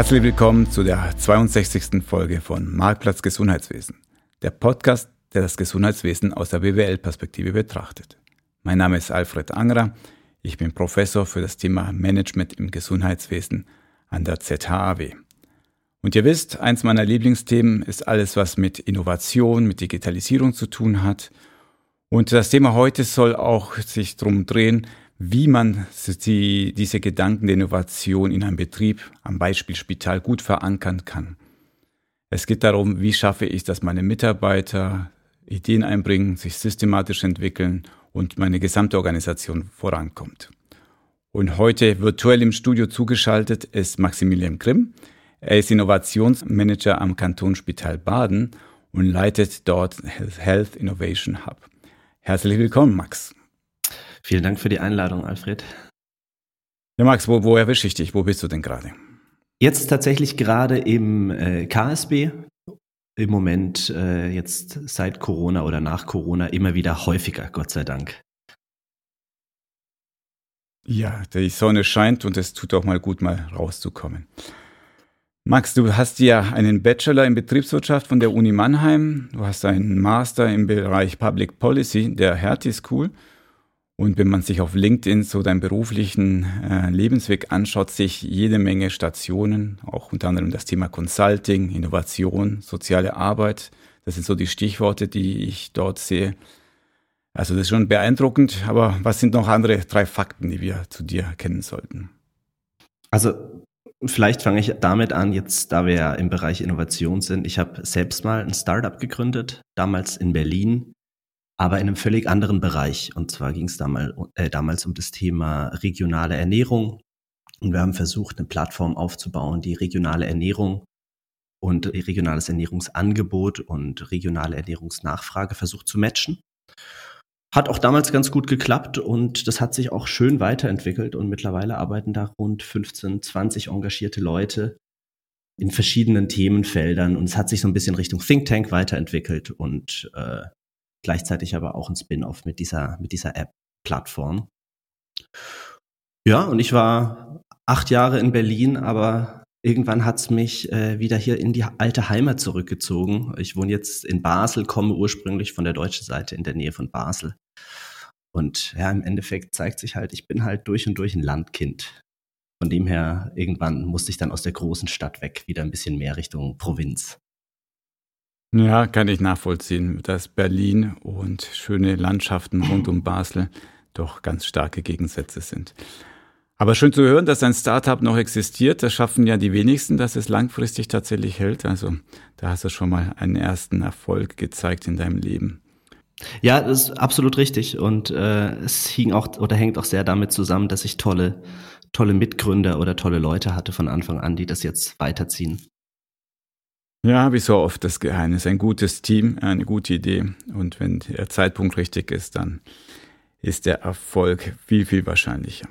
Herzlich willkommen zu der 62. Folge von Marktplatz Gesundheitswesen, der Podcast, der das Gesundheitswesen aus der BWL-Perspektive betrachtet. Mein Name ist Alfred Angerer, ich bin Professor für das Thema Management im Gesundheitswesen an der ZHAW. Und ihr wisst, eins meiner Lieblingsthemen ist alles, was mit Innovation, mit Digitalisierung zu tun hat. Und das Thema heute soll auch sich darum drehen, wie man die, diese Gedanken der Innovation in einem Betrieb, am Beispiel Spital, gut verankern kann. Es geht darum, wie schaffe ich, dass meine Mitarbeiter Ideen einbringen, sich systematisch entwickeln und meine gesamte Organisation vorankommt. Und heute virtuell im Studio zugeschaltet ist Maximilian Grimm. Er ist Innovationsmanager am Kantonsspital Baden und leitet dort Health Innovation Hub. Herzlich willkommen, Max. Vielen Dank für die Einladung, Alfred. Ja, Max, wo, wo erwische ich dich? Wo bist du denn gerade? Jetzt tatsächlich gerade im äh, KSB. Im Moment äh, jetzt seit Corona oder nach Corona immer wieder häufiger, Gott sei Dank. Ja, die Sonne scheint und es tut auch mal gut, mal rauszukommen. Max, du hast ja einen Bachelor in Betriebswirtschaft von der Uni Mannheim. Du hast einen Master im Bereich Public Policy der Hertie School und wenn man sich auf LinkedIn so deinen beruflichen äh, Lebensweg anschaut, sich jede Menge Stationen, auch unter anderem das Thema Consulting, Innovation, soziale Arbeit. Das sind so die Stichworte, die ich dort sehe. Also das ist schon beeindruckend, aber was sind noch andere drei Fakten, die wir zu dir kennen sollten? Also vielleicht fange ich damit an, jetzt da wir ja im Bereich Innovation sind. Ich habe selbst mal ein Startup gegründet, damals in Berlin, aber in einem völlig anderen Bereich. Und zwar ging es damals, äh, damals um das Thema regionale Ernährung. Und wir haben versucht, eine Plattform aufzubauen, die regionale Ernährung und regionales Ernährungsangebot und regionale Ernährungsnachfrage versucht zu matchen. Hat auch damals ganz gut geklappt und das hat sich auch schön weiterentwickelt und mittlerweile arbeiten da rund 15, 20 engagierte Leute in verschiedenen Themenfeldern und es hat sich so ein bisschen Richtung Think Tank weiterentwickelt und äh, gleichzeitig aber auch ein Spin-off mit dieser, mit dieser App-Plattform. Ja, und ich war acht Jahre in Berlin, aber irgendwann hat's mich äh, wieder hier in die alte Heimat zurückgezogen. Ich wohne jetzt in Basel, komme ursprünglich von der deutschen Seite in der Nähe von Basel. Und ja, im Endeffekt zeigt sich halt, ich bin halt durch und durch ein Landkind. Von dem her, irgendwann musste ich dann aus der großen Stadt weg, wieder ein bisschen mehr Richtung Provinz. Ja, kann ich nachvollziehen, dass Berlin und schöne Landschaften rund um Basel doch ganz starke Gegensätze sind. Aber schön zu hören, dass ein Startup noch existiert. Das schaffen ja die wenigsten, dass es langfristig tatsächlich hält. Also da hast du schon mal einen ersten Erfolg gezeigt in deinem Leben. Ja, das ist absolut richtig. Und äh, es hing auch oder hängt auch sehr damit zusammen, dass ich tolle, tolle Mitgründer oder tolle Leute hatte von Anfang an, die das jetzt weiterziehen. Ja, wie so oft das Geheimnis. Ein gutes Team, eine gute Idee. Und wenn der Zeitpunkt richtig ist, dann ist der Erfolg viel, viel wahrscheinlicher.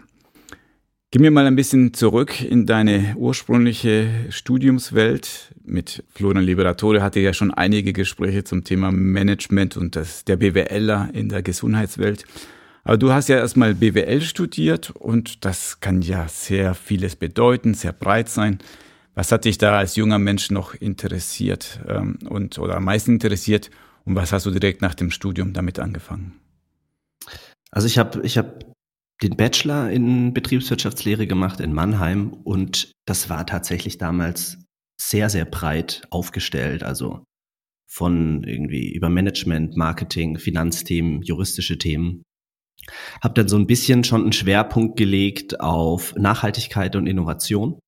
Geh mir mal ein bisschen zurück in deine ursprüngliche Studiumswelt. Mit Florian Liberatore hatte ja schon einige Gespräche zum Thema Management und das, der BWLer in der Gesundheitswelt. Aber du hast ja erstmal BWL studiert und das kann ja sehr vieles bedeuten, sehr breit sein. Was hat dich da als junger Mensch noch interessiert ähm, und oder am meisten interessiert und was hast du direkt nach dem Studium damit angefangen? Also ich habe ich hab den Bachelor in Betriebswirtschaftslehre gemacht in Mannheim und das war tatsächlich damals sehr, sehr breit aufgestellt. Also von irgendwie über Management, Marketing, Finanzthemen, juristische Themen. Hab dann so ein bisschen schon einen Schwerpunkt gelegt auf Nachhaltigkeit und Innovation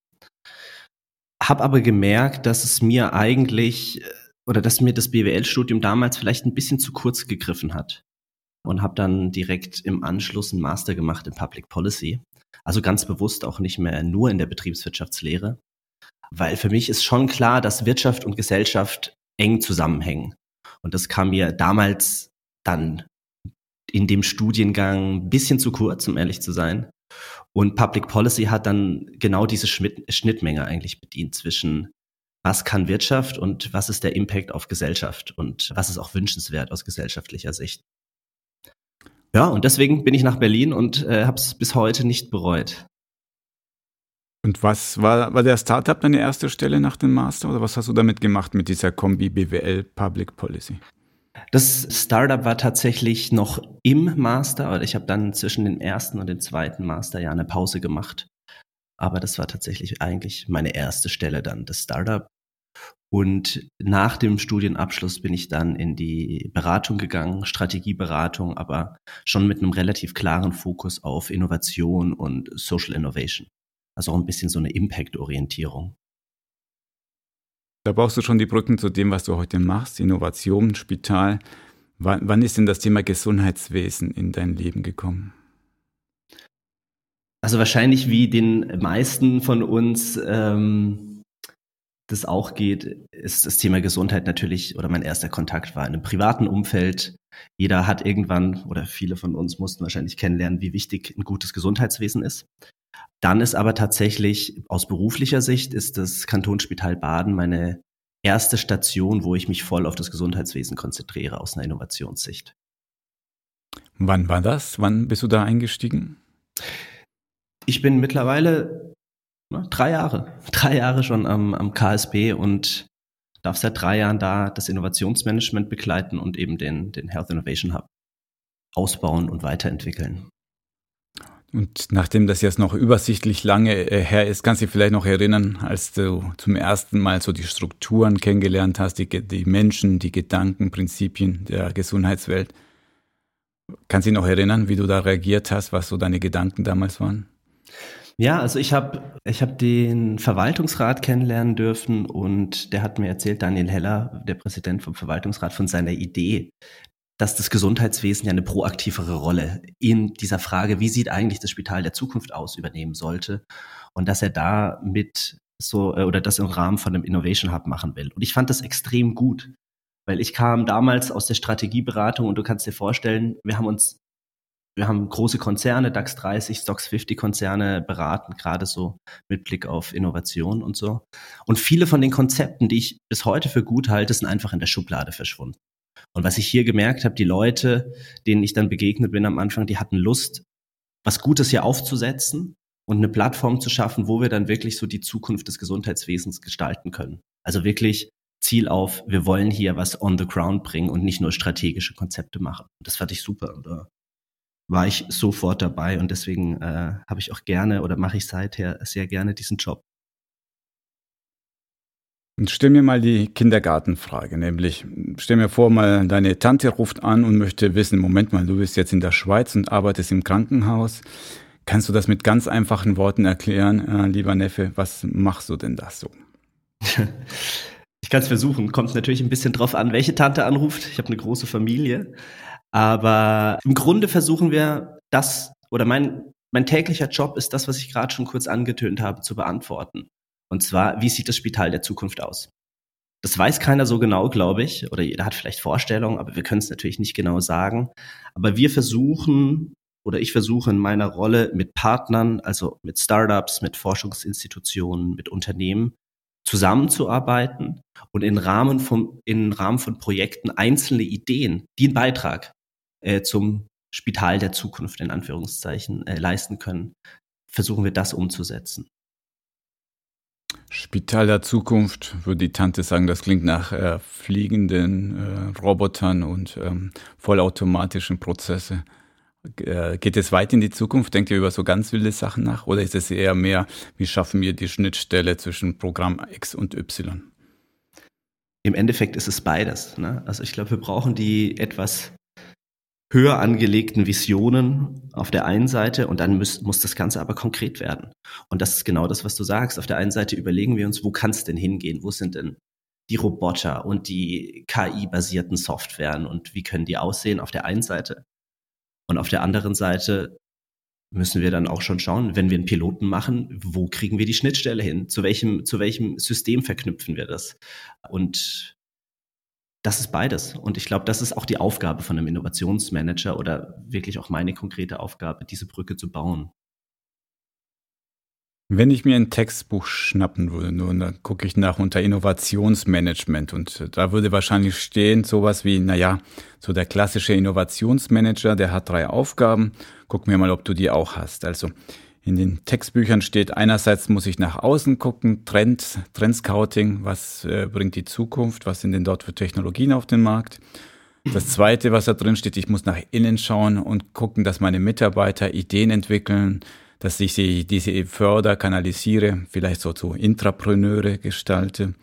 habe aber gemerkt, dass es mir eigentlich äh, oder dass mir das BWL-Studium damals vielleicht ein bisschen zu kurz gegriffen hat und habe dann direkt im Anschluss einen Master gemacht in Public Policy. Also ganz bewusst auch nicht mehr nur in der Betriebswirtschaftslehre, weil für mich ist schon klar, dass Wirtschaft und Gesellschaft eng zusammenhängen. Und das kam mir damals dann in dem Studiengang ein bisschen zu kurz, um ehrlich zu sein. Und Public Policy hat dann genau diese Schnittmenge eigentlich bedient zwischen was kann Wirtschaft und was ist der Impact auf Gesellschaft und was ist auch wünschenswert aus gesellschaftlicher Sicht. Ja, und deswegen bin ich nach Berlin und äh, habe es bis heute nicht bereut. Und was war, war der Startup deine erste Stelle nach dem Master oder was hast du damit gemacht mit dieser Kombi BWL Public Policy? Das Startup war tatsächlich noch im Master, aber ich habe dann zwischen dem ersten und dem zweiten Masterjahr eine Pause gemacht. Aber das war tatsächlich eigentlich meine erste Stelle dann, das Startup. Und nach dem Studienabschluss bin ich dann in die Beratung gegangen, Strategieberatung, aber schon mit einem relativ klaren Fokus auf Innovation und Social Innovation. Also auch ein bisschen so eine Impact-Orientierung. Da brauchst du schon die Brücken zu dem, was du heute machst, Innovation, Spital. Wann, wann ist denn das Thema Gesundheitswesen in dein Leben gekommen? Also wahrscheinlich wie den meisten von uns ähm, das auch geht, ist das Thema Gesundheit natürlich, oder mein erster Kontakt war in einem privaten Umfeld. Jeder hat irgendwann, oder viele von uns mussten wahrscheinlich kennenlernen, wie wichtig ein gutes Gesundheitswesen ist. Dann ist aber tatsächlich aus beruflicher Sicht ist das Kantonsspital Baden meine erste Station, wo ich mich voll auf das Gesundheitswesen konzentriere aus einer Innovationssicht. Wann war das? Wann bist du da eingestiegen? Ich bin mittlerweile na, drei Jahre, drei Jahre schon am, am KSB und darf seit drei Jahren da das Innovationsmanagement begleiten und eben den, den Health Innovation Hub ausbauen und weiterentwickeln. Und nachdem das jetzt noch übersichtlich lange äh, her ist, kannst du dich vielleicht noch erinnern, als du zum ersten Mal so die Strukturen kennengelernt hast, die, die Menschen, die Gedanken, Prinzipien der Gesundheitswelt. Kannst du dich noch erinnern, wie du da reagiert hast, was so deine Gedanken damals waren? Ja, also ich habe ich hab den Verwaltungsrat kennenlernen dürfen und der hat mir erzählt, Daniel Heller, der Präsident vom Verwaltungsrat, von seiner Idee, dass das Gesundheitswesen ja eine proaktivere Rolle in dieser Frage, wie sieht eigentlich das Spital der Zukunft aus, übernehmen sollte. Und dass er da mit so äh, oder das im Rahmen von einem Innovation Hub machen will. Und ich fand das extrem gut, weil ich kam damals aus der Strategieberatung und du kannst dir vorstellen, wir haben uns, wir haben große Konzerne, DAX 30, Stocks 50 Konzerne beraten, gerade so mit Blick auf Innovation und so. Und viele von den Konzepten, die ich bis heute für gut halte, sind einfach in der Schublade verschwunden. Und was ich hier gemerkt habe, die Leute, denen ich dann begegnet bin am Anfang, die hatten Lust, was Gutes hier aufzusetzen und eine Plattform zu schaffen, wo wir dann wirklich so die Zukunft des Gesundheitswesens gestalten können. Also wirklich Ziel auf, wir wollen hier was on the ground bringen und nicht nur strategische Konzepte machen. Das fand ich super und da war ich sofort dabei und deswegen äh, habe ich auch gerne oder mache ich seither sehr gerne diesen Job. Und stell mir mal die Kindergartenfrage, nämlich stell mir vor, mal deine Tante ruft an und möchte wissen, Moment mal, du bist jetzt in der Schweiz und arbeitest im Krankenhaus. Kannst du das mit ganz einfachen Worten erklären, äh, lieber Neffe? Was machst du denn da so? Ich kann es versuchen. Kommt natürlich ein bisschen drauf an, welche Tante anruft. Ich habe eine große Familie. Aber im Grunde versuchen wir das, oder mein, mein täglicher Job ist das, was ich gerade schon kurz angetönt habe, zu beantworten. Und zwar, wie sieht das Spital der Zukunft aus? Das weiß keiner so genau, glaube ich, oder jeder hat vielleicht Vorstellungen, aber wir können es natürlich nicht genau sagen. Aber wir versuchen, oder ich versuche in meiner Rolle mit Partnern, also mit Startups, mit Forschungsinstitutionen, mit Unternehmen zusammenzuarbeiten und in Rahmen von, in Rahmen von Projekten einzelne Ideen, die einen Beitrag äh, zum Spital der Zukunft in Anführungszeichen äh, leisten können, versuchen wir das umzusetzen. Spital der Zukunft, würde die Tante sagen, das klingt nach äh, fliegenden äh, Robotern und ähm, vollautomatischen Prozesse. Äh, geht es weit in die Zukunft? Denkt ihr über so ganz wilde Sachen nach? Oder ist es eher mehr, wie schaffen wir die Schnittstelle zwischen Programm X und Y? Im Endeffekt ist es beides. Ne? Also ich glaube, wir brauchen die etwas höher angelegten Visionen auf der einen Seite und dann muss, muss das Ganze aber konkret werden. Und das ist genau das, was du sagst. Auf der einen Seite überlegen wir uns, wo kann es denn hingehen? Wo sind denn die Roboter und die KI-basierten Softwaren und wie können die aussehen auf der einen Seite? Und auf der anderen Seite müssen wir dann auch schon schauen, wenn wir einen Piloten machen, wo kriegen wir die Schnittstelle hin? Zu welchem, zu welchem System verknüpfen wir das? Und das ist beides. Und ich glaube, das ist auch die Aufgabe von einem Innovationsmanager oder wirklich auch meine konkrete Aufgabe, diese Brücke zu bauen. Wenn ich mir ein Textbuch schnappen würde, nur dann gucke ich nach unter Innovationsmanagement und da würde wahrscheinlich stehen sowas wie, naja, so der klassische Innovationsmanager, der hat drei Aufgaben. Guck mir mal, ob du die auch hast. Also In den Textbüchern steht einerseits muss ich nach außen gucken, Trend, Trendscouting, was äh, bringt die Zukunft, was sind denn dort für Technologien auf dem Markt. Das zweite, was da drin steht, ich muss nach innen schauen und gucken, dass meine Mitarbeiter Ideen entwickeln, dass ich sie, diese förder, kanalisiere, vielleicht so zu Intrapreneure gestalte.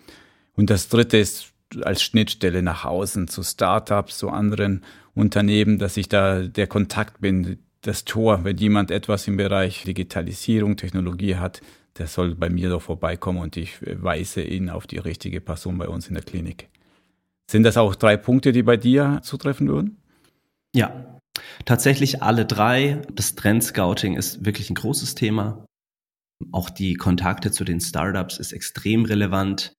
Und das dritte ist als Schnittstelle nach außen zu Startups, zu anderen Unternehmen, dass ich da der Kontakt bin, das Tor, wenn jemand etwas im Bereich Digitalisierung, Technologie hat, der soll bei mir doch vorbeikommen und ich weise ihn auf die richtige Person bei uns in der Klinik. Sind das auch drei Punkte, die bei dir zutreffen würden? Ja, tatsächlich alle drei. Das Trend-Scouting ist wirklich ein großes Thema. Auch die Kontakte zu den Startups ist extrem relevant.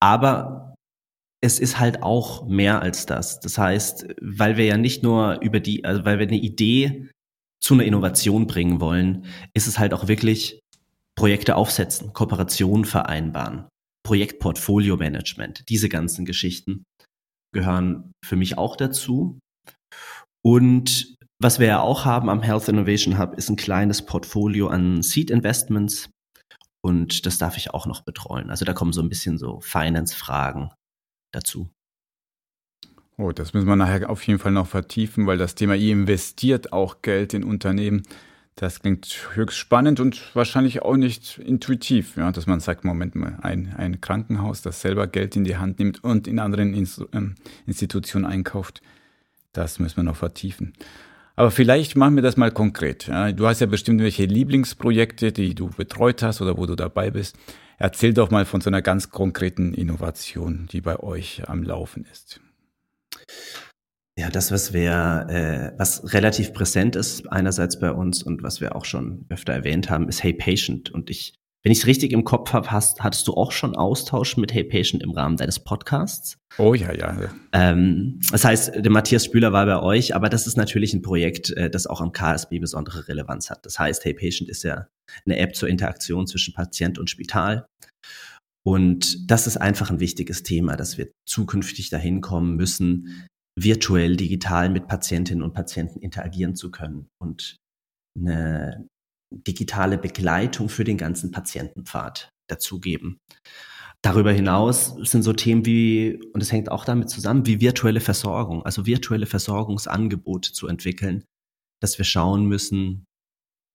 Aber es ist halt auch mehr als das. Das heißt, weil wir ja nicht nur über die, also weil wir eine Idee zu einer Innovation bringen wollen, ist es halt auch wirklich Projekte aufsetzen, Kooperationen vereinbaren, Projektportfolio-Management, diese ganzen Geschichten gehören für mich auch dazu. Und was wir ja auch haben am Health Innovation Hub ist ein kleines Portfolio an Seed Investments und das darf ich auch noch betreuen. Also da kommen so ein bisschen so Finance-Fragen dazu. Oh, das müssen wir nachher auf jeden Fall noch vertiefen, weil das Thema, ihr investiert auch Geld in Unternehmen. Das klingt höchst spannend und wahrscheinlich auch nicht intuitiv, ja, dass man sagt, Moment mal, ein, ein Krankenhaus, das selber Geld in die Hand nimmt und in anderen ähm, Institutionen einkauft, das müssen wir noch vertiefen. Aber vielleicht machen wir das mal konkret. Ja. Du hast ja bestimmt welche Lieblingsprojekte, die du betreut hast oder wo du dabei bist. Erzähl doch mal von so einer ganz konkreten Innovation, die bei euch am Laufen ist. Ja, das, was wir, äh, was relativ präsent ist, einerseits bei uns und was wir auch schon öfter erwähnt haben, ist Hey Patient. Und ich wenn ich es richtig im Kopf habe, hast, hattest du auch schon Austausch mit Hey Patient im Rahmen deines Podcasts? Oh ja, ja. Ähm, das heißt, der Matthias Spüler war bei euch, aber das ist natürlich ein Projekt, äh, das auch am KSB besondere Relevanz hat. Das heißt, Hey Patient ist ja eine App zur Interaktion zwischen Patient und Spital. Und das ist einfach ein wichtiges Thema, dass wir zukünftig dahin kommen müssen, virtuell, digital mit Patientinnen und Patienten interagieren zu können und eine digitale Begleitung für den ganzen Patientenpfad dazugeben. Darüber hinaus sind so Themen wie, und es hängt auch damit zusammen, wie virtuelle Versorgung, also virtuelle Versorgungsangebote zu entwickeln, dass wir schauen müssen,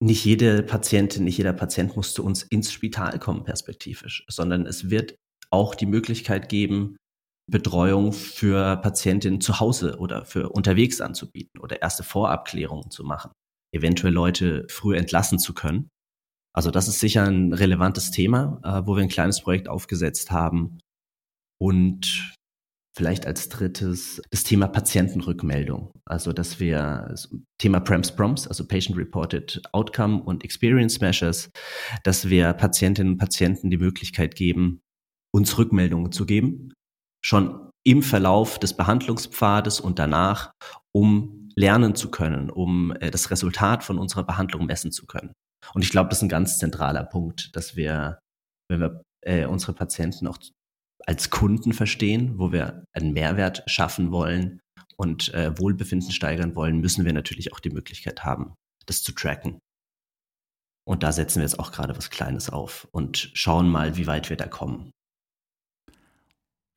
nicht jede Patientin, nicht jeder Patient muss zu uns ins Spital kommen, perspektivisch, sondern es wird auch die Möglichkeit geben, Betreuung für Patientinnen zu Hause oder für unterwegs anzubieten oder erste Vorabklärungen zu machen eventuell Leute früh entlassen zu können. Also das ist sicher ein relevantes Thema, äh, wo wir ein kleines Projekt aufgesetzt haben. Und vielleicht als drittes das Thema Patientenrückmeldung. Also dass wir Thema PREMS Prompts, also Patient Reported Outcome und Experience Measures, dass wir Patientinnen und Patienten die Möglichkeit geben, uns Rückmeldungen zu geben, schon im Verlauf des Behandlungspfades und danach, um lernen zu können, um äh, das Resultat von unserer Behandlung messen zu können. Und ich glaube, das ist ein ganz zentraler Punkt, dass wir, wenn wir äh, unsere Patienten auch als Kunden verstehen, wo wir einen Mehrwert schaffen wollen und äh, Wohlbefinden steigern wollen, müssen wir natürlich auch die Möglichkeit haben, das zu tracken. Und da setzen wir jetzt auch gerade was Kleines auf und schauen mal, wie weit wir da kommen.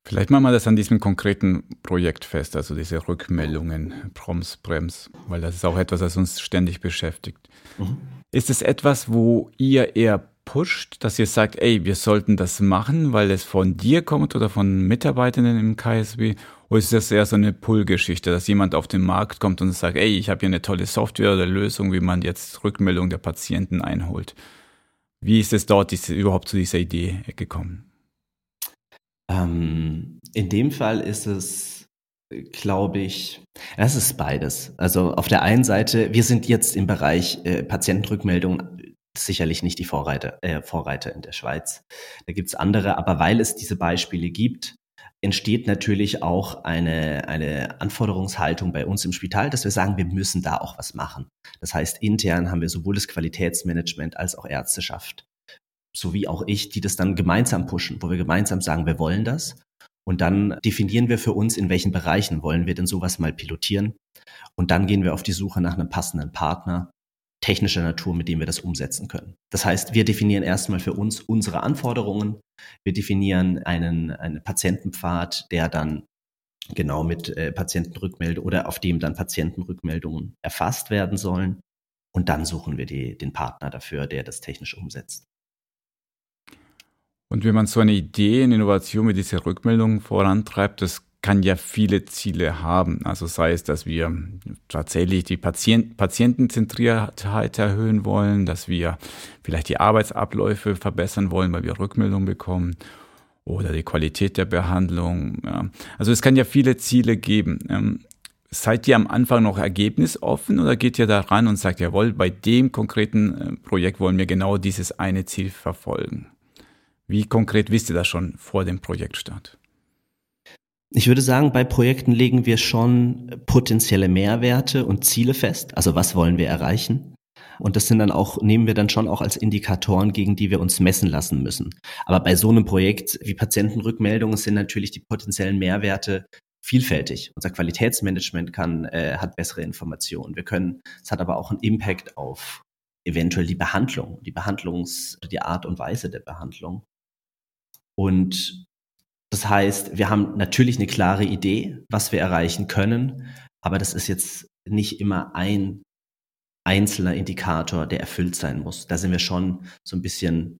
Vielleicht machen wir das an diesem konkreten Projekt fest, also diese Rückmeldungen, Proms, Brems, weil das ist auch etwas, das uns ständig beschäftigt. Mhm. Ist es etwas, wo ihr eher pusht, dass ihr sagt, ey, wir sollten das machen, weil es von dir kommt oder von Mitarbeitenden im KSB? Oder ist das eher so eine Pull-Geschichte, dass jemand auf den Markt kommt und sagt, ey, ich habe hier eine tolle Software oder Lösung, wie man jetzt Rückmeldung der Patienten einholt? Wie ist es dort diese, überhaupt zu dieser Idee gekommen? Ähm, in dem Fall ist es, glaube ich, es ist beides. Also auf der einen Seite, wir sind jetzt im Bereich äh, Patientenrückmeldung sicherlich nicht die Vorreiter, äh, Vorreiter in der Schweiz. Da gibt's andere, aber weil es diese Beispiele gibt, entsteht natürlich auch eine, eine Anforderungshaltung bei uns im Spital, dass wir sagen, wir müssen da auch was machen. Das heißt, intern haben wir sowohl das Qualitätsmanagement als auch Ärzteschaft so wie auch ich, die das dann gemeinsam pushen, wo wir gemeinsam sagen, wir wollen das. Und dann definieren wir für uns, in welchen Bereichen wollen wir denn sowas mal pilotieren. Und dann gehen wir auf die Suche nach einem passenden Partner, technischer Natur, mit dem wir das umsetzen können. Das heißt, wir definieren erstmal für uns unsere Anforderungen. Wir definieren einen, einen Patientenpfad, der dann genau mit äh, Patientenrückmeldungen oder auf dem dann Patientenrückmeldungen erfasst werden sollen. Und dann suchen wir die, den Partner dafür, der das technisch umsetzt. Und wenn man so eine Idee in Innovation mit dieser Rückmeldung vorantreibt, das kann ja viele Ziele haben. Also sei es, dass wir tatsächlich die Patient Patientenzentriertheit erhöhen wollen, dass wir vielleicht die Arbeitsabläufe verbessern wollen, weil wir Rückmeldungen bekommen oder die Qualität der Behandlung. Ja. Also es kann ja viele Ziele geben. Ähm, seid ihr am Anfang noch ergebnisoffen oder geht ihr da ran und sagt, jawohl, bei dem konkreten äh, Projekt wollen wir genau dieses eine Ziel verfolgen? Wie konkret wisst ihr das schon vor dem Projektstart? Ich würde sagen, bei Projekten legen wir schon potenzielle Mehrwerte und Ziele fest. Also was wollen wir erreichen? Und das sind dann auch, nehmen wir dann schon auch als Indikatoren, gegen die wir uns messen lassen müssen. Aber bei so einem Projekt wie Patientenrückmeldungen sind natürlich die potenziellen Mehrwerte vielfältig. Unser Qualitätsmanagement kann, äh, hat bessere Informationen. Wir können, es hat aber auch einen Impact auf eventuell die Behandlung, die Behandlungs, die Art und Weise der Behandlung. Und das heißt, wir haben natürlich eine klare Idee, was wir erreichen können, aber das ist jetzt nicht immer ein einzelner Indikator, der erfüllt sein muss. Da sind wir schon so ein bisschen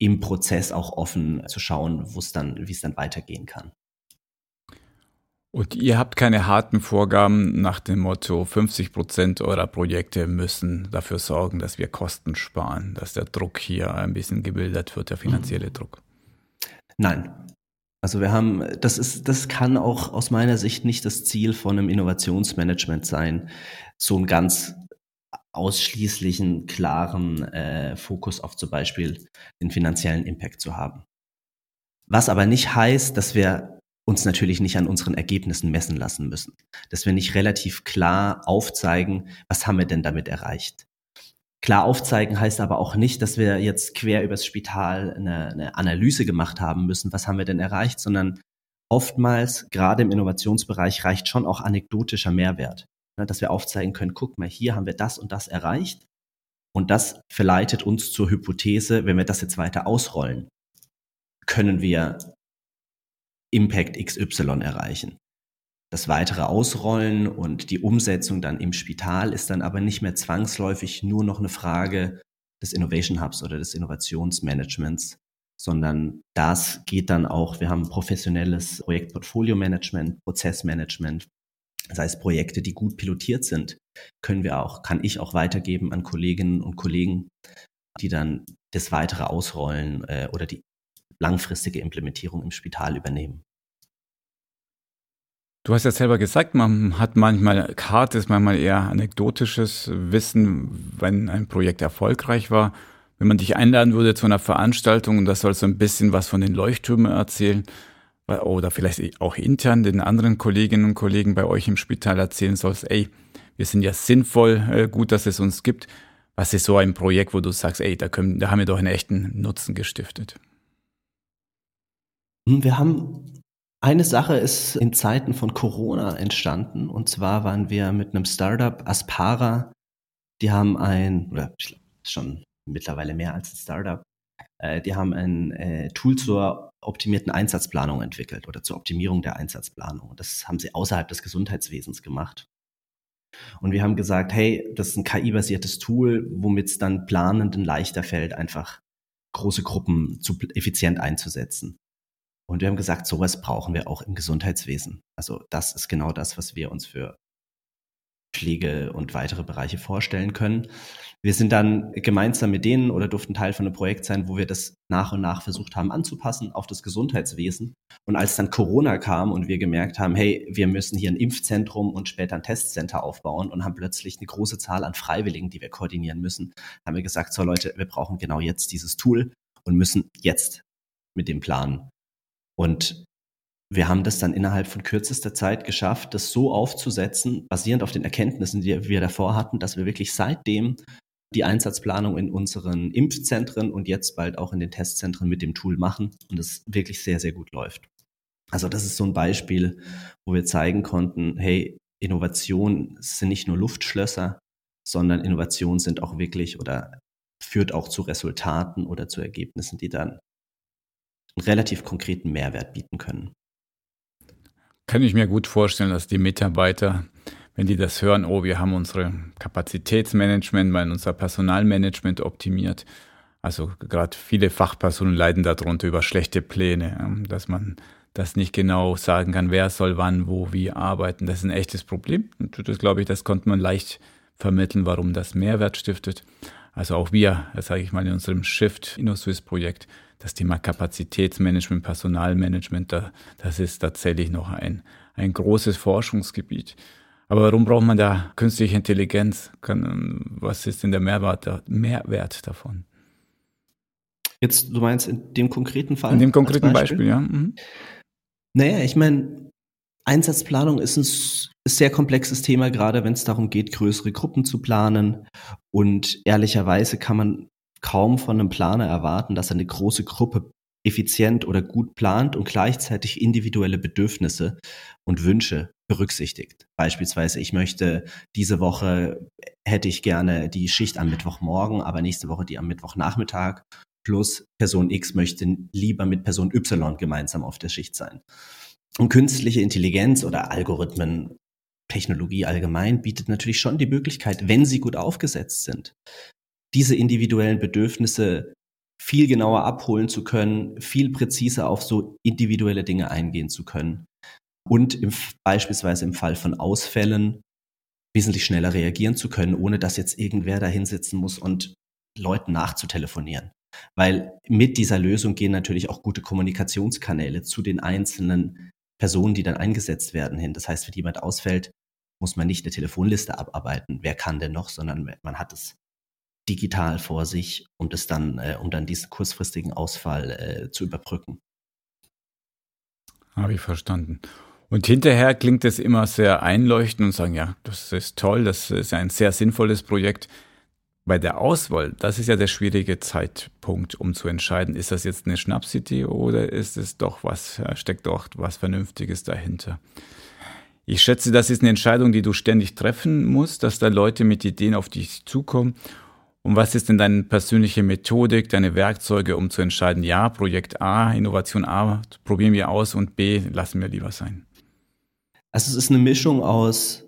im Prozess auch offen zu schauen, wo es dann, wie es dann weitergehen kann. Und ihr habt keine harten Vorgaben nach dem Motto, 50 Prozent eurer Projekte müssen dafür sorgen, dass wir Kosten sparen, dass der Druck hier ein bisschen gebildet wird, der finanzielle mhm. Druck. Nein, also wir haben, das ist, das kann auch aus meiner Sicht nicht das Ziel von einem Innovationsmanagement sein, so einen ganz ausschließlichen, klaren äh, Fokus auf zum Beispiel den finanziellen Impact zu haben. Was aber nicht heißt, dass wir uns natürlich nicht an unseren Ergebnissen messen lassen müssen, dass wir nicht relativ klar aufzeigen, was haben wir denn damit erreicht. Klar aufzeigen heißt aber auch nicht, dass wir jetzt quer übers Spital eine, eine Analyse gemacht haben müssen, was haben wir denn erreicht, sondern oftmals, gerade im Innovationsbereich, reicht schon auch anekdotischer Mehrwert, ne, dass wir aufzeigen können, guck mal, hier haben wir das und das erreicht und das verleitet uns zur Hypothese, wenn wir das jetzt weiter ausrollen, können wir Impact XY erreichen. Das weitere Ausrollen und die Umsetzung dann im Spital ist dann aber nicht mehr zwangsläufig nur noch eine Frage des Innovation Hubs oder des Innovationsmanagements, sondern das geht dann auch, wir haben professionelles Projektportfolio-Management, Prozessmanagement, sei es Projekte, die gut pilotiert sind, können wir auch, kann ich auch weitergeben an Kolleginnen und Kollegen, die dann das weitere Ausrollen äh, oder die langfristige Implementierung im Spital übernehmen. Du hast ja selber gesagt, man hat manchmal hartes, manchmal eher anekdotisches Wissen, wenn ein Projekt erfolgreich war. Wenn man dich einladen würde zu einer Veranstaltung und das soll so ein bisschen was von den Leuchttürmen erzählen oder vielleicht auch intern den anderen Kolleginnen und Kollegen bei euch im Spital erzählen sollst, ey, wir sind ja sinnvoll, äh, gut, dass es uns gibt. Was ist so ein Projekt, wo du sagst, ey, da, können, da haben wir doch einen echten Nutzen gestiftet? Wir haben eine Sache ist in Zeiten von Corona entstanden. Und zwar waren wir mit einem Startup, Aspara, die haben ein, oder schon mittlerweile mehr als ein Startup, äh, die haben ein äh, Tool zur optimierten Einsatzplanung entwickelt oder zur Optimierung der Einsatzplanung. Das haben sie außerhalb des Gesundheitswesens gemacht. Und wir haben gesagt, hey, das ist ein KI-basiertes Tool, womit es dann Planenden leichter fällt, einfach große Gruppen zu effizient einzusetzen. Und wir haben gesagt, sowas brauchen wir auch im Gesundheitswesen. Also das ist genau das, was wir uns für Pflege und weitere Bereiche vorstellen können. Wir sind dann gemeinsam mit denen oder durften Teil von einem Projekt sein, wo wir das nach und nach versucht haben anzupassen auf das Gesundheitswesen. Und als dann Corona kam und wir gemerkt haben, hey, wir müssen hier ein Impfzentrum und später ein Testcenter aufbauen und haben plötzlich eine große Zahl an Freiwilligen, die wir koordinieren müssen, haben wir gesagt, so Leute, wir brauchen genau jetzt dieses Tool und müssen jetzt mit dem Plan und wir haben das dann innerhalb von kürzester Zeit geschafft, das so aufzusetzen, basierend auf den Erkenntnissen, die wir davor hatten, dass wir wirklich seitdem die Einsatzplanung in unseren Impfzentren und jetzt bald auch in den Testzentren mit dem Tool machen und es wirklich sehr, sehr gut läuft. Also das ist so ein Beispiel, wo wir zeigen konnten, hey, Innovation sind nicht nur Luftschlösser, sondern Innovationen sind auch wirklich oder führt auch zu Resultaten oder zu Ergebnissen, die dann einen relativ konkreten Mehrwert bieten können. Kann ich mir gut vorstellen, dass die Mitarbeiter, wenn die das hören, oh, wir haben unsere Kapazitätsmanagement, unser Personalmanagement optimiert. Also gerade viele Fachpersonen leiden darunter über schlechte Pläne, dass man das nicht genau sagen kann, wer soll wann, wo, wie arbeiten. Das ist ein echtes Problem. Und das glaube ich, das konnte man leicht vermitteln, warum das Mehrwert stiftet. Also auch wir, sage ich mal, in unserem Shift InnoSwiss Projekt, das Thema Kapazitätsmanagement, Personalmanagement, da, das ist tatsächlich noch ein, ein großes Forschungsgebiet. Aber warum braucht man da künstliche Intelligenz? Was ist denn der Mehrwert, Mehrwert davon? Jetzt, du meinst in dem konkreten Fall? In dem konkreten Beispiel? Beispiel, ja. Mhm. Naja, ich meine, Einsatzplanung ist ein sehr komplexes Thema, gerade wenn es darum geht, größere Gruppen zu planen. Und ehrlicherweise kann man kaum von einem Planer erwarten, dass er eine große Gruppe effizient oder gut plant und gleichzeitig individuelle Bedürfnisse und Wünsche berücksichtigt. Beispielsweise, ich möchte diese Woche hätte ich gerne die Schicht am Mittwochmorgen, aber nächste Woche die am Mittwochnachmittag. Plus Person X möchte lieber mit Person Y gemeinsam auf der Schicht sein. Und künstliche Intelligenz oder Algorithmen, Technologie allgemein bietet natürlich schon die Möglichkeit, wenn sie gut aufgesetzt sind, diese individuellen Bedürfnisse viel genauer abholen zu können, viel präziser auf so individuelle Dinge eingehen zu können und im, beispielsweise im Fall von Ausfällen wesentlich schneller reagieren zu können, ohne dass jetzt irgendwer da hinsitzen muss und Leuten nachzutelefonieren. Weil mit dieser Lösung gehen natürlich auch gute Kommunikationskanäle zu den einzelnen Personen, die dann eingesetzt werden, hin. Das heißt, wenn jemand ausfällt, muss man nicht eine Telefonliste abarbeiten, wer kann denn noch, sondern man hat es digital vor sich, um das dann, äh, um dann diesen kurzfristigen Ausfall äh, zu überbrücken. Habe ich verstanden. Und hinterher klingt es immer sehr einleuchtend und sagen, ja, das ist toll, das ist ein sehr sinnvolles Projekt bei der Auswahl, das ist ja der schwierige Zeitpunkt, um zu entscheiden, ist das jetzt eine Schnapsidee oder ist es doch was, steckt doch was Vernünftiges dahinter. Ich schätze, das ist eine Entscheidung, die du ständig treffen musst, dass da Leute mit Ideen auf dich zukommen. Und was ist denn deine persönliche Methodik, deine Werkzeuge, um zu entscheiden, ja, Projekt A, Innovation A, probieren wir aus und B, lassen wir lieber sein? Also es ist eine Mischung aus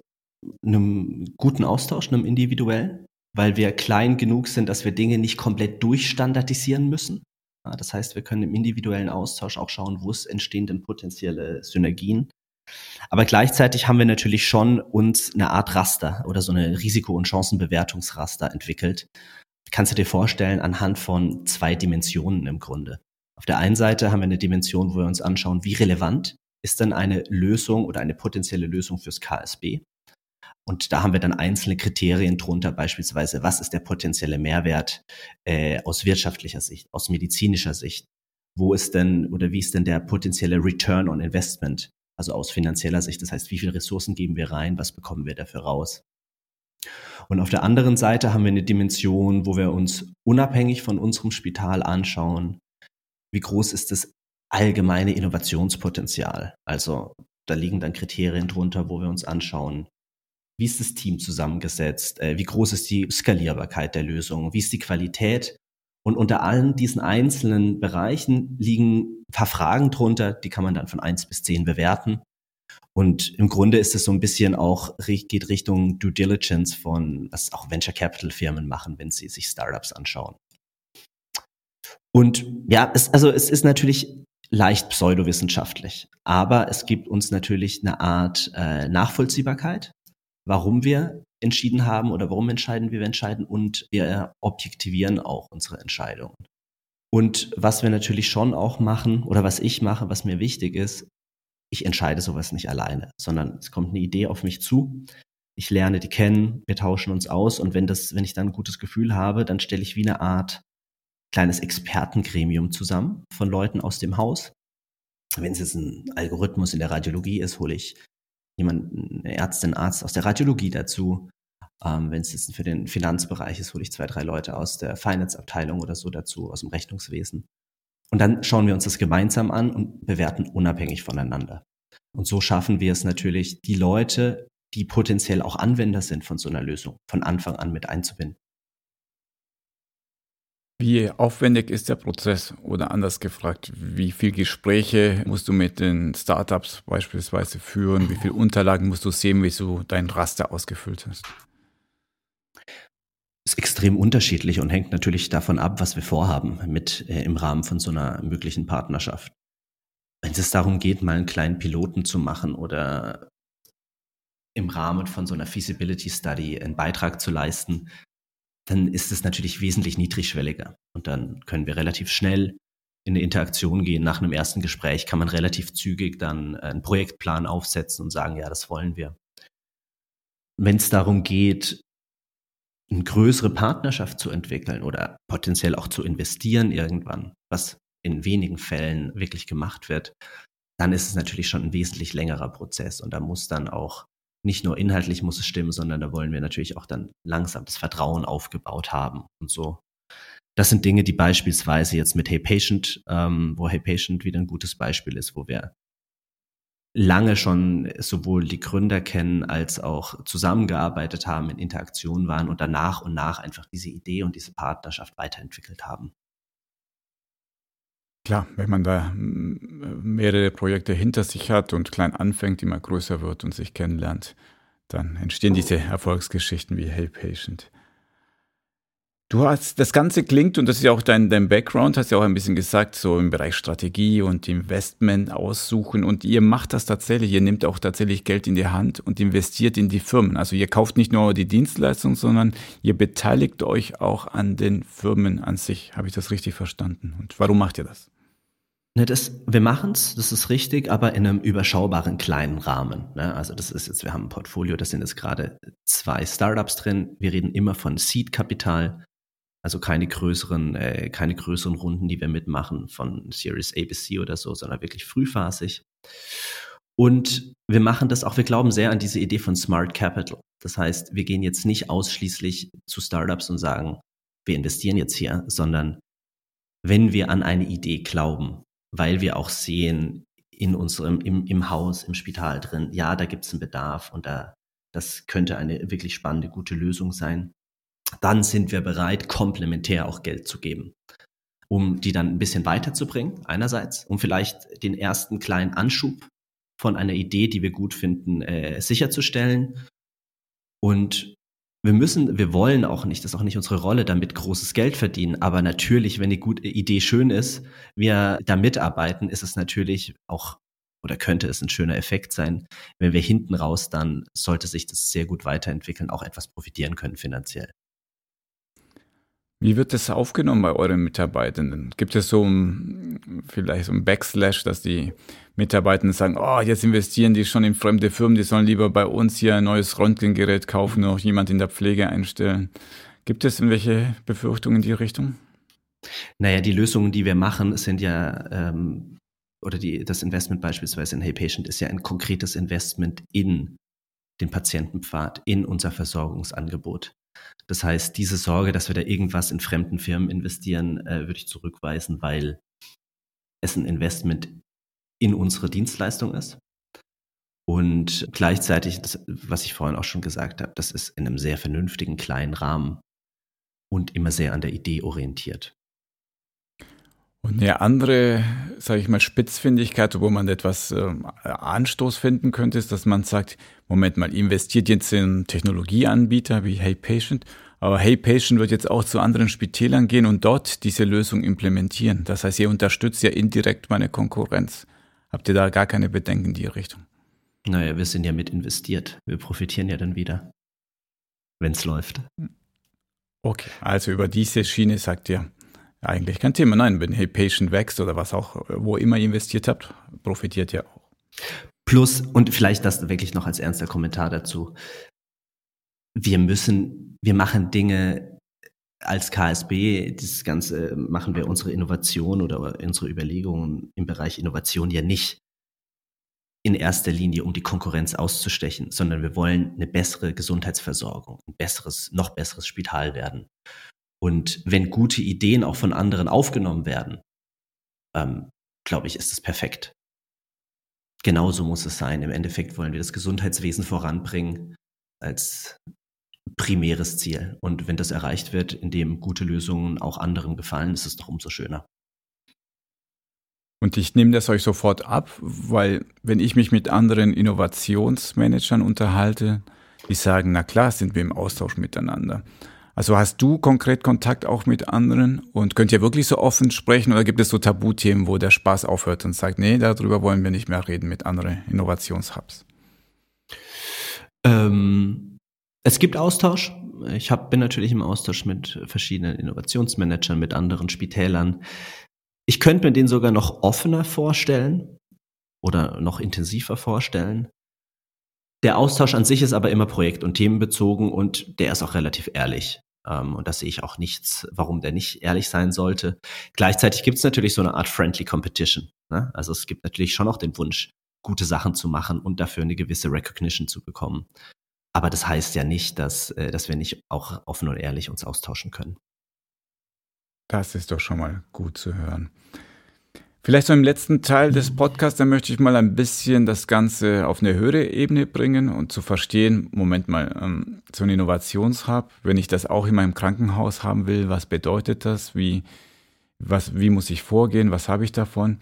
einem guten Austausch, einem individuellen, weil wir klein genug sind, dass wir Dinge nicht komplett durchstandardisieren müssen. Das heißt, wir können im individuellen Austausch auch schauen, wo es entstehen denn potenzielle Synergien. Aber gleichzeitig haben wir natürlich schon uns eine Art Raster oder so eine Risiko- und Chancenbewertungsraster entwickelt. Kannst du dir vorstellen, anhand von zwei Dimensionen im Grunde. Auf der einen Seite haben wir eine Dimension, wo wir uns anschauen, wie relevant ist denn eine Lösung oder eine potenzielle Lösung fürs KSB? Und da haben wir dann einzelne Kriterien drunter, beispielsweise, was ist der potenzielle Mehrwert äh, aus wirtschaftlicher Sicht, aus medizinischer Sicht? Wo ist denn oder wie ist denn der potenzielle Return on Investment, also aus finanzieller Sicht? Das heißt, wie viele Ressourcen geben wir rein, was bekommen wir dafür raus? Und auf der anderen Seite haben wir eine Dimension, wo wir uns unabhängig von unserem Spital anschauen, wie groß ist das allgemeine Innovationspotenzial. Also da liegen dann Kriterien drunter, wo wir uns anschauen, wie ist das Team zusammengesetzt? Äh, wie groß ist die Skalierbarkeit der Lösung? Wie ist die Qualität? Und unter allen diesen einzelnen Bereichen liegen ein paar Fragen drunter, die kann man dann von eins bis zehn bewerten. Und im Grunde ist es so ein bisschen auch, geht Richtung Due Diligence von, was auch Venture Capital Firmen machen, wenn sie sich Startups anschauen. Und ja, es, also es ist natürlich leicht pseudowissenschaftlich, aber es gibt uns natürlich eine Art äh, Nachvollziehbarkeit warum wir entschieden haben oder warum entscheiden wir entscheiden und wir objektivieren auch unsere Entscheidungen. Und was wir natürlich schon auch machen oder was ich mache, was mir wichtig ist, ich entscheide sowas nicht alleine, sondern es kommt eine Idee auf mich zu. Ich lerne die kennen, wir tauschen uns aus und wenn das, wenn ich dann ein gutes Gefühl habe, dann stelle ich wie eine Art kleines Expertengremium zusammen von Leuten aus dem Haus. Wenn es jetzt ein Algorithmus in der Radiologie ist, hole ich jemand, eine Ärztin, Arzt aus der Radiologie dazu. Ähm, Wenn es jetzt für den Finanzbereich ist, hole ich zwei, drei Leute aus der Finance-Abteilung oder so dazu, aus dem Rechnungswesen. Und dann schauen wir uns das gemeinsam an und bewerten unabhängig voneinander. Und so schaffen wir es natürlich, die Leute die potenziell auch Anwender sind von so einer Lösung, von Anfang an mit einzubinden. Wie aufwendig ist der Prozess? Oder anders gefragt, wie viele Gespräche musst du mit den Startups beispielsweise führen? Wie viele Unterlagen musst du sehen, wie du dein Raster ausgefüllt hast? Ist extrem unterschiedlich und hängt natürlich davon ab, was wir vorhaben mit äh, im Rahmen von so einer möglichen Partnerschaft. Wenn es darum geht, mal einen kleinen Piloten zu machen oder im Rahmen von so einer Feasibility Study einen Beitrag zu leisten, dann ist es natürlich wesentlich niedrigschwelliger. Und dann können wir relativ schnell in eine Interaktion gehen. Nach einem ersten Gespräch kann man relativ zügig dann einen Projektplan aufsetzen und sagen, ja, das wollen wir. Wenn es darum geht, eine größere Partnerschaft zu entwickeln oder potenziell auch zu investieren irgendwann, was in wenigen Fällen wirklich gemacht wird, dann ist es natürlich schon ein wesentlich längerer Prozess und da muss dann auch nicht nur inhaltlich muss es stimmen, sondern da wollen wir natürlich auch dann langsam das Vertrauen aufgebaut haben und so. Das sind Dinge, die beispielsweise jetzt mit Hey Patient, ähm, wo Hey Patient wieder ein gutes Beispiel ist, wo wir lange schon sowohl die Gründer kennen als auch zusammengearbeitet haben, in Interaktion waren und danach und nach einfach diese Idee und diese Partnerschaft weiterentwickelt haben. Klar, wenn man da mehrere Projekte hinter sich hat und klein anfängt, immer größer wird und sich kennenlernt, dann entstehen diese Erfolgsgeschichten wie Hey Patient. Du hast, das Ganze klingt, und das ist ja auch dein, dein Background, hast ja auch ein bisschen gesagt, so im Bereich Strategie und Investment aussuchen. Und ihr macht das tatsächlich, ihr nehmt auch tatsächlich Geld in die Hand und investiert in die Firmen. Also ihr kauft nicht nur die Dienstleistung, sondern ihr beteiligt euch auch an den Firmen an sich. Habe ich das richtig verstanden? Und warum macht ihr das? Ne, das, wir machen es, das ist richtig, aber in einem überschaubaren kleinen Rahmen. Ne? Also das ist jetzt, wir haben ein Portfolio, da sind jetzt gerade zwei Startups drin. Wir reden immer von Seed-Kapital. Also keine größeren, äh, keine größeren Runden, die wir mitmachen von Series A bis C oder so, sondern wirklich frühphasig. Und wir machen das auch, wir glauben sehr an diese Idee von Smart Capital. Das heißt, wir gehen jetzt nicht ausschließlich zu Startups und sagen, wir investieren jetzt hier, sondern wenn wir an eine Idee glauben, weil wir auch sehen in unserem, im, im Haus, im Spital drin, ja, da gibt es einen Bedarf und da, das könnte eine wirklich spannende, gute Lösung sein, dann sind wir bereit, komplementär auch Geld zu geben, um die dann ein bisschen weiterzubringen, einerseits, um vielleicht den ersten kleinen Anschub von einer Idee, die wir gut finden, äh, sicherzustellen. Und wir müssen, wir wollen auch nicht, das ist auch nicht unsere Rolle, damit großes Geld verdienen. Aber natürlich, wenn die gute Idee schön ist, wir da mitarbeiten, ist es natürlich auch oder könnte es ein schöner Effekt sein, wenn wir hinten raus dann, sollte sich das sehr gut weiterentwickeln, auch etwas profitieren können finanziell. Wie wird das aufgenommen bei euren Mitarbeitenden? Gibt es so ein, vielleicht so ein Backslash, dass die Mitarbeitenden sagen, oh, jetzt investieren die schon in fremde Firmen, die sollen lieber bei uns hier ein neues Röntgengerät kaufen auch jemand in der Pflege einstellen. Gibt es irgendwelche Befürchtungen in die Richtung? Naja, die Lösungen, die wir machen, sind ja, ähm, oder die, das Investment beispielsweise in Hey Patient ist ja ein konkretes Investment in den Patientenpfad, in unser Versorgungsangebot. Das heißt, diese Sorge, dass wir da irgendwas in fremden Firmen investieren, äh, würde ich zurückweisen, weil es ein Investment in unsere Dienstleistung ist. Und gleichzeitig, das, was ich vorhin auch schon gesagt habe, das ist in einem sehr vernünftigen kleinen Rahmen und immer sehr an der Idee orientiert. Und eine andere, sage ich mal, Spitzfindigkeit, wo man etwas äh, Anstoß finden könnte, ist, dass man sagt, Moment mal, investiert jetzt in Technologieanbieter wie Hey Patient, aber Hey Patient wird jetzt auch zu anderen Spitälern gehen und dort diese Lösung implementieren. Das heißt, ihr unterstützt ja indirekt meine Konkurrenz. Habt ihr da gar keine Bedenken in die Richtung? Naja, wir sind ja mit investiert. Wir profitieren ja dann wieder, wenn es läuft. Okay, also über diese Schiene sagt ihr, eigentlich kein Thema. Nein, wenn Hey Patient wächst oder was auch, wo immer ihr investiert habt, profitiert ihr auch. Plus, und vielleicht das wirklich noch als ernster Kommentar dazu. Wir müssen, wir machen Dinge als KSB, das Ganze machen wir unsere Innovation oder unsere Überlegungen im Bereich Innovation ja nicht in erster Linie, um die Konkurrenz auszustechen, sondern wir wollen eine bessere Gesundheitsversorgung, ein besseres, noch besseres Spital werden. Und wenn gute Ideen auch von anderen aufgenommen werden, ähm, glaube ich, ist es perfekt. genauso muss es sein. Im Endeffekt wollen wir das Gesundheitswesen voranbringen als primäres Ziel. Und wenn das erreicht wird, indem gute Lösungen auch anderen gefallen, ist es doch umso schöner. Und ich nehme das euch sofort ab, weil wenn ich mich mit anderen Innovationsmanagern unterhalte, die sagen, na klar, sind wir im Austausch miteinander. Also hast du konkret Kontakt auch mit anderen und könnt ihr wirklich so offen sprechen oder gibt es so Tabuthemen, wo der Spaß aufhört und sagt, nee, darüber wollen wir nicht mehr reden mit anderen Innovationshubs? Ähm, es gibt Austausch. Ich hab, bin natürlich im Austausch mit verschiedenen Innovationsmanagern, mit anderen Spitälern. Ich könnte mir den sogar noch offener vorstellen oder noch intensiver vorstellen. Der Austausch an sich ist aber immer projekt- und themenbezogen und der ist auch relativ ehrlich. Ähm, und da sehe ich auch nichts, warum der nicht ehrlich sein sollte. Gleichzeitig gibt es natürlich so eine Art friendly competition. Ne? Also es gibt natürlich schon auch den Wunsch, gute Sachen zu machen und dafür eine gewisse Recognition zu bekommen. Aber das heißt ja nicht, dass, äh, dass wir nicht auch offen und ehrlich uns austauschen können. Das ist doch schon mal gut zu hören. Vielleicht so im letzten Teil des Podcasts, da möchte ich mal ein bisschen das Ganze auf eine höhere Ebene bringen und zu verstehen, Moment mal, ähm, so ein Innovationshub, wenn ich das auch in meinem Krankenhaus haben will, was bedeutet das? Wie, was, wie muss ich vorgehen? Was habe ich davon?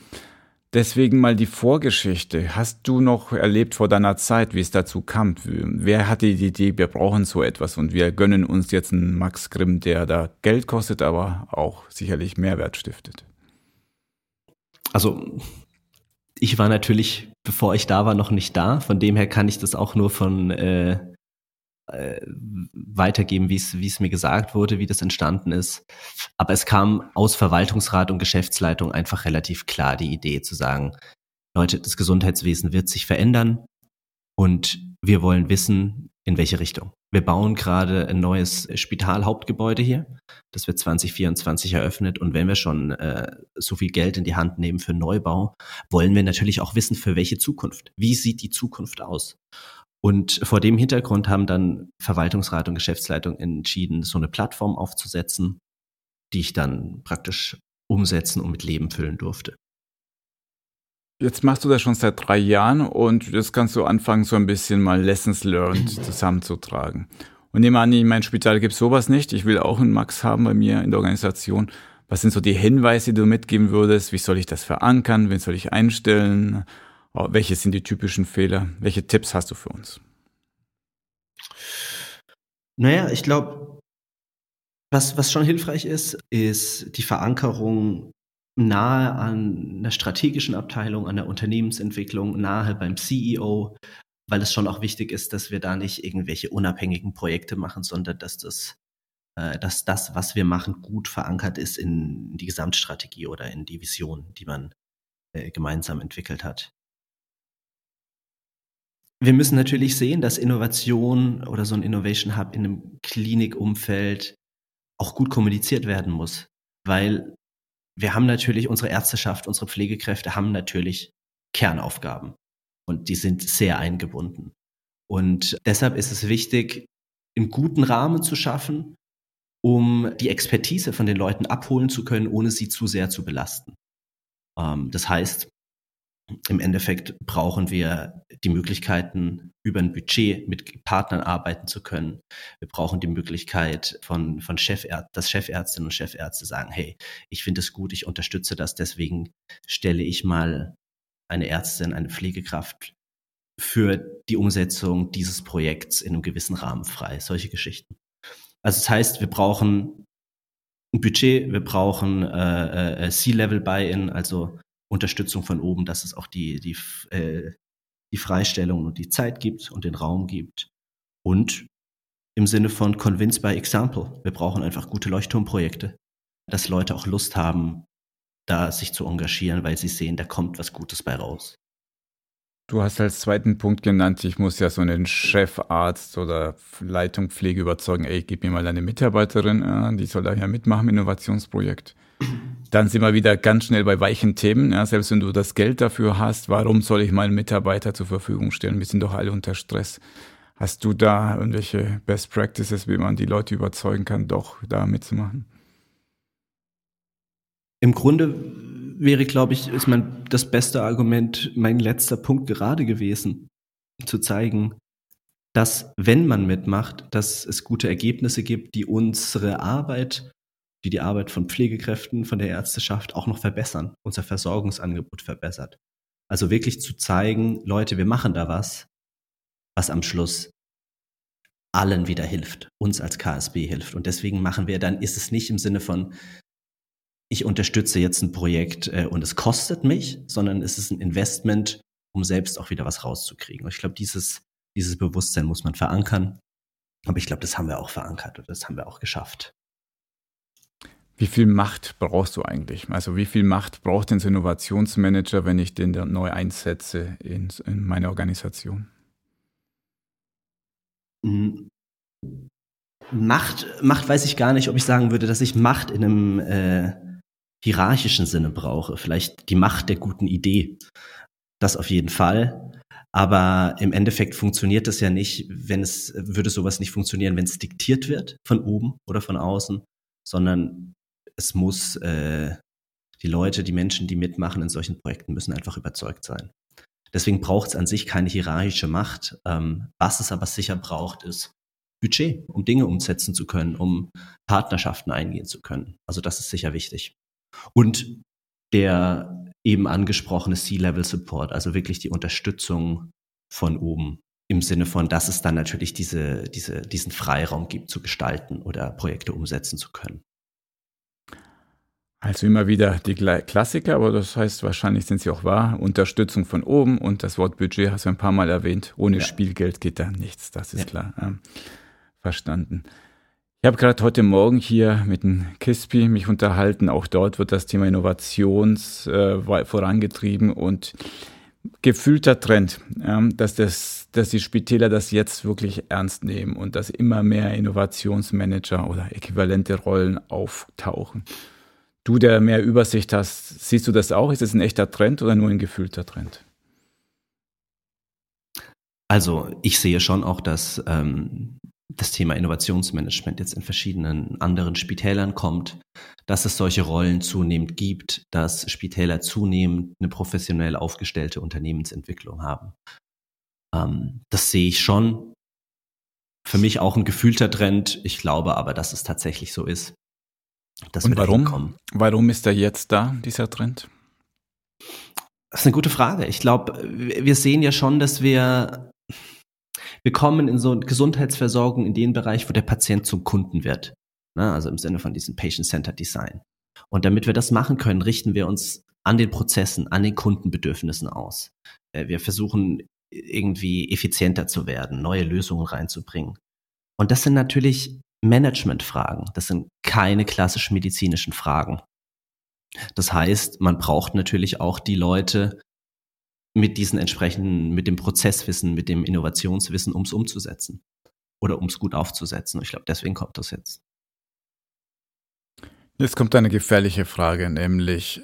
Deswegen mal die Vorgeschichte. Hast du noch erlebt vor deiner Zeit, wie es dazu kam? Wer hatte die Idee, wir brauchen so etwas und wir gönnen uns jetzt einen Max Grimm, der da Geld kostet, aber auch sicherlich Mehrwert stiftet? Also, ich war natürlich, bevor ich da war, noch nicht da. Von dem her kann ich das auch nur von äh, äh, weitergeben, wie es mir gesagt wurde, wie das entstanden ist. Aber es kam aus Verwaltungsrat und Geschäftsleitung einfach relativ klar die Idee zu sagen, Leute, das Gesundheitswesen wird sich verändern und wir wollen wissen, in welche Richtung. Wir bauen gerade ein neues Spitalhauptgebäude hier. Das wird 2024 eröffnet. Und wenn wir schon äh, so viel Geld in die Hand nehmen für Neubau, wollen wir natürlich auch wissen, für welche Zukunft. Wie sieht die Zukunft aus? Und vor dem Hintergrund haben dann Verwaltungsrat und Geschäftsleitung entschieden, so eine Plattform aufzusetzen, die ich dann praktisch umsetzen und mit Leben füllen durfte. Jetzt machst du das schon seit drei Jahren und jetzt kannst du anfangen, so ein bisschen mal Lessons learned zusammenzutragen. Und nehme an, in meinem Spital gibt es sowas nicht. Ich will auch einen Max haben bei mir in der Organisation. Was sind so die Hinweise, die du mitgeben würdest? Wie soll ich das verankern? Wen soll ich einstellen? Oh, welche sind die typischen Fehler? Welche Tipps hast du für uns? Naja, ich glaube, was, was schon hilfreich ist, ist die Verankerung nahe an einer strategischen Abteilung, an der Unternehmensentwicklung, nahe beim CEO, weil es schon auch wichtig ist, dass wir da nicht irgendwelche unabhängigen Projekte machen, sondern dass das, äh, dass das, was wir machen, gut verankert ist in die Gesamtstrategie oder in die Vision, die man äh, gemeinsam entwickelt hat. Wir müssen natürlich sehen, dass Innovation oder so ein Innovation Hub in einem Klinikumfeld auch gut kommuniziert werden muss, weil wir haben natürlich unsere Ärzteschaft, unsere Pflegekräfte haben natürlich Kernaufgaben und die sind sehr eingebunden. Und deshalb ist es wichtig, einen guten Rahmen zu schaffen, um die Expertise von den Leuten abholen zu können, ohne sie zu sehr zu belasten. Ähm, das heißt, im Endeffekt brauchen wir die Möglichkeiten, über ein Budget mit Partnern arbeiten zu können. Wir brauchen die Möglichkeit von, von Chefärzten, dass Chefärztinnen und Chefärzte sagen, hey, ich finde es gut, ich unterstütze das, deswegen stelle ich mal eine Ärztin, eine Pflegekraft für die Umsetzung dieses Projekts in einem gewissen Rahmen frei. Solche Geschichten. Also das heißt, wir brauchen ein Budget, wir brauchen äh, äh, C-Level-Buy-in, also Unterstützung von oben, dass es auch die, die, äh, die Freistellung und die Zeit gibt und den Raum gibt. Und im Sinne von Convince by Example. Wir brauchen einfach gute Leuchtturmprojekte, dass Leute auch Lust haben, da sich zu engagieren, weil sie sehen, da kommt was Gutes bei raus. Du hast als zweiten Punkt genannt, ich muss ja so einen Chefarzt oder Leitung Pflege überzeugen, ey, gib mir mal deine Mitarbeiterin, die soll da ja mitmachen im Innovationsprojekt. Dann sind wir wieder ganz schnell bei weichen Themen. Ja, selbst wenn du das Geld dafür hast, warum soll ich meinen Mitarbeiter zur Verfügung stellen? Wir sind doch alle unter Stress. Hast du da irgendwelche Best Practices, wie man die Leute überzeugen kann, doch da mitzumachen? Im Grunde wäre, glaube ich, ist mein, das beste Argument, mein letzter Punkt gerade gewesen, zu zeigen, dass wenn man mitmacht, dass es gute Ergebnisse gibt, die unsere Arbeit, die die Arbeit von Pflegekräften, von der Ärzteschaft auch noch verbessern, unser Versorgungsangebot verbessert. Also wirklich zu zeigen, Leute, wir machen da was, was am Schluss allen wieder hilft, uns als KSB hilft. Und deswegen machen wir, dann ist es nicht im Sinne von, ich unterstütze jetzt ein Projekt äh, und es kostet mich, sondern es ist ein Investment, um selbst auch wieder was rauszukriegen. Und ich glaube, dieses, dieses Bewusstsein muss man verankern. Aber ich glaube, das haben wir auch verankert und das haben wir auch geschafft. Wie viel Macht brauchst du eigentlich? Also wie viel Macht braucht denn Innovationsmanager, wenn ich den neu einsetze in, in meine Organisation? Hm. Macht, Macht weiß ich gar nicht, ob ich sagen würde, dass ich Macht in einem äh, hierarchischen Sinne brauche. Vielleicht die Macht der guten Idee. Das auf jeden Fall. Aber im Endeffekt funktioniert das ja nicht, wenn es, würde sowas nicht funktionieren, wenn es diktiert wird von oben oder von außen, sondern es muss, äh, die Leute, die Menschen, die mitmachen in solchen Projekten, müssen einfach überzeugt sein. Deswegen braucht es an sich keine hierarchische Macht. Ähm, was es aber sicher braucht, ist Budget, um Dinge umsetzen zu können, um Partnerschaften eingehen zu können. Also das ist sicher wichtig. Und der eben angesprochene C-Level-Support, also wirklich die Unterstützung von oben im Sinne von, dass es dann natürlich diese, diese, diesen Freiraum gibt zu gestalten oder Projekte umsetzen zu können. Also immer wieder die Klassiker, aber das heißt, wahrscheinlich sind sie auch wahr. Unterstützung von oben und das Wort Budget hast du ein paar Mal erwähnt. Ohne ja. Spielgeld geht da nichts, das ist ja. klar. Ähm, verstanden. Ich habe gerade heute Morgen hier mit dem KISPI mich unterhalten. Auch dort wird das Thema Innovations äh, vorangetrieben und gefühlter Trend, ja, dass, das, dass die Spitäler das jetzt wirklich ernst nehmen und dass immer mehr Innovationsmanager oder äquivalente Rollen auftauchen. Du, der mehr Übersicht hast, siehst du das auch? Ist es ein echter Trend oder nur ein gefühlter Trend? Also ich sehe schon auch, dass ähm, das Thema Innovationsmanagement jetzt in verschiedenen anderen Spitälern kommt, dass es solche Rollen zunehmend gibt, dass Spitäler zunehmend eine professionell aufgestellte Unternehmensentwicklung haben. Ähm, das sehe ich schon. Für mich auch ein gefühlter Trend. Ich glaube aber, dass es tatsächlich so ist. Und warum? Warum ist er jetzt da, dieser Trend? Das ist eine gute Frage. Ich glaube, wir sehen ja schon, dass wir wir kommen in so Gesundheitsversorgung in den Bereich, wo der Patient zum Kunden wird. Ne? Also im Sinne von diesem Patient-Centered Design. Und damit wir das machen können, richten wir uns an den Prozessen, an den Kundenbedürfnissen aus. Äh, wir versuchen irgendwie effizienter zu werden, neue Lösungen reinzubringen. Und das sind natürlich Managementfragen. Das sind keine klassischen medizinischen Fragen. Das heißt, man braucht natürlich auch die Leute, mit diesen entsprechenden, mit dem Prozesswissen, mit dem Innovationswissen, um es umzusetzen oder um es gut aufzusetzen. Ich glaube, deswegen kommt das jetzt. Jetzt kommt eine gefährliche Frage, nämlich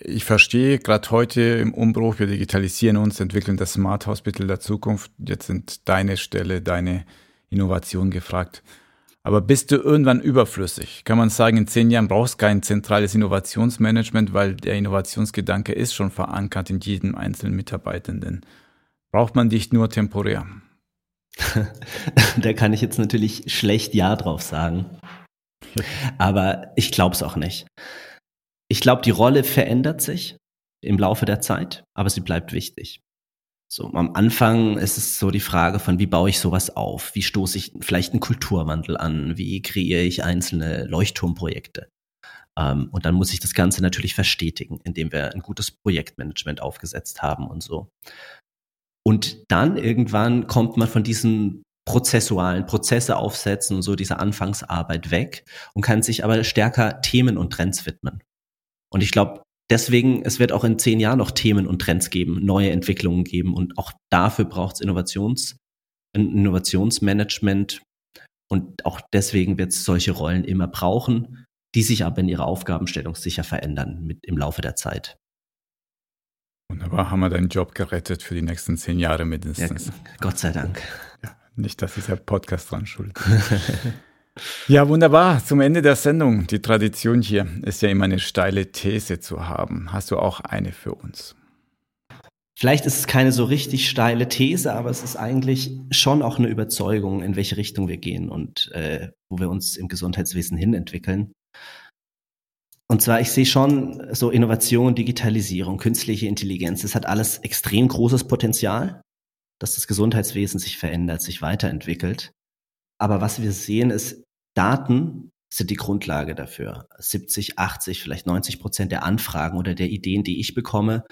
ich verstehe gerade heute im Umbruch, wir digitalisieren uns, entwickeln das Smart Hospital der Zukunft. Jetzt sind deine Stelle, deine Innovation gefragt. Aber bist du irgendwann überflüssig? Kann man sagen, in zehn Jahren brauchst du kein zentrales Innovationsmanagement, weil der Innovationsgedanke ist schon verankert in jedem einzelnen Mitarbeitenden. Braucht man dich nur temporär? da kann ich jetzt natürlich schlecht Ja drauf sagen. Aber ich glaube es auch nicht. Ich glaube, die Rolle verändert sich im Laufe der Zeit, aber sie bleibt wichtig. So, am Anfang ist es so die Frage von, wie baue ich sowas auf? Wie stoße ich vielleicht einen Kulturwandel an? Wie kreiere ich einzelne Leuchtturmprojekte? Ähm, und dann muss ich das Ganze natürlich verstetigen, indem wir ein gutes Projektmanagement aufgesetzt haben und so. Und dann irgendwann kommt man von diesen prozessualen Prozesse aufsetzen und so dieser Anfangsarbeit weg und kann sich aber stärker Themen und Trends widmen. Und ich glaube, deswegen, es wird auch in zehn Jahren noch Themen und Trends geben, neue Entwicklungen geben und auch dafür braucht es Innovations, Innovationsmanagement und auch deswegen wird es solche Rollen immer brauchen, die sich aber in ihrer Aufgabenstellung sicher verändern mit im Laufe der Zeit. Wunderbar, haben wir deinen Job gerettet für die nächsten zehn Jahre mindestens. Ja, Gott sei Dank. Ja, nicht, dass dieser Podcast dran schuld Ja, wunderbar. Zum Ende der Sendung. Die Tradition hier ist ja immer eine steile These zu haben. Hast du auch eine für uns? Vielleicht ist es keine so richtig steile These, aber es ist eigentlich schon auch eine Überzeugung, in welche Richtung wir gehen und äh, wo wir uns im Gesundheitswesen hinentwickeln. Und zwar, ich sehe schon so Innovation, Digitalisierung, künstliche Intelligenz, das hat alles extrem großes Potenzial, dass das Gesundheitswesen sich verändert, sich weiterentwickelt. Aber was wir sehen, ist, Daten sind die Grundlage dafür. 70, 80, vielleicht 90 Prozent der Anfragen oder der Ideen, die ich bekomme,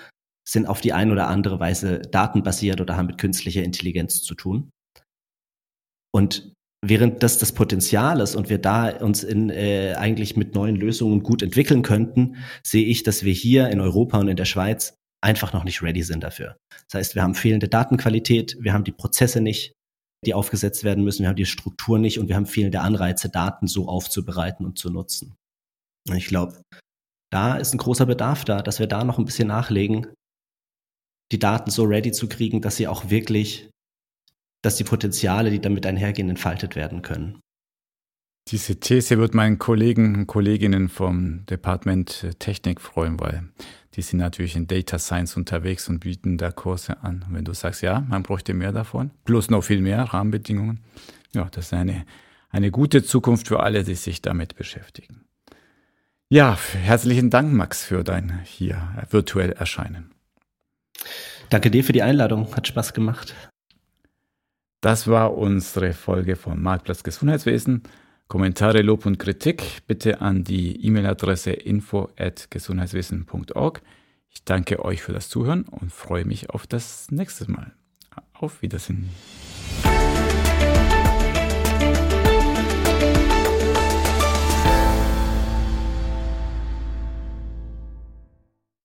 sind auf die eine oder andere Weise datenbasiert oder haben mit künstlicher Intelligenz zu tun. Und während das das Potenzial ist und wir da uns in, äh, eigentlich mit neuen Lösungen gut entwickeln könnten, sehe ich, dass wir hier in Europa und in der Schweiz einfach noch nicht ready sind dafür. Das heißt, wir haben fehlende Datenqualität, wir haben die Prozesse nicht, die aufgesetzt werden müssen, wir haben die Struktur nicht und wir haben fehlende Anreize, Daten so aufzubereiten und zu nutzen. Und ich glaube, da ist ein großer Bedarf da, dass wir da noch ein bisschen nachlegen, die Daten so ready zu kriegen, dass sie auch wirklich, dass die Potenziale, die damit einhergehen, entfaltet werden können. Diese These wird meinen Kollegen und Kolleginnen vom Department Technik freuen, weil die sind natürlich in Data Science unterwegs und bieten da Kurse an. Und wenn du sagst, ja, man bräuchte mehr davon, plus noch viel mehr Rahmenbedingungen, ja, das ist eine, eine gute Zukunft für alle, die sich damit beschäftigen. Ja, herzlichen Dank, Max, für dein hier virtuell Erscheinen. Danke dir für die Einladung. Hat Spaß gemacht. Das war unsere Folge vom Marktplatz Gesundheitswesen. Kommentare, Lob und Kritik bitte an die E-Mail-Adresse info@gesundheitswesen.org. Ich danke euch für das Zuhören und freue mich auf das nächste Mal. Auf Wiedersehen.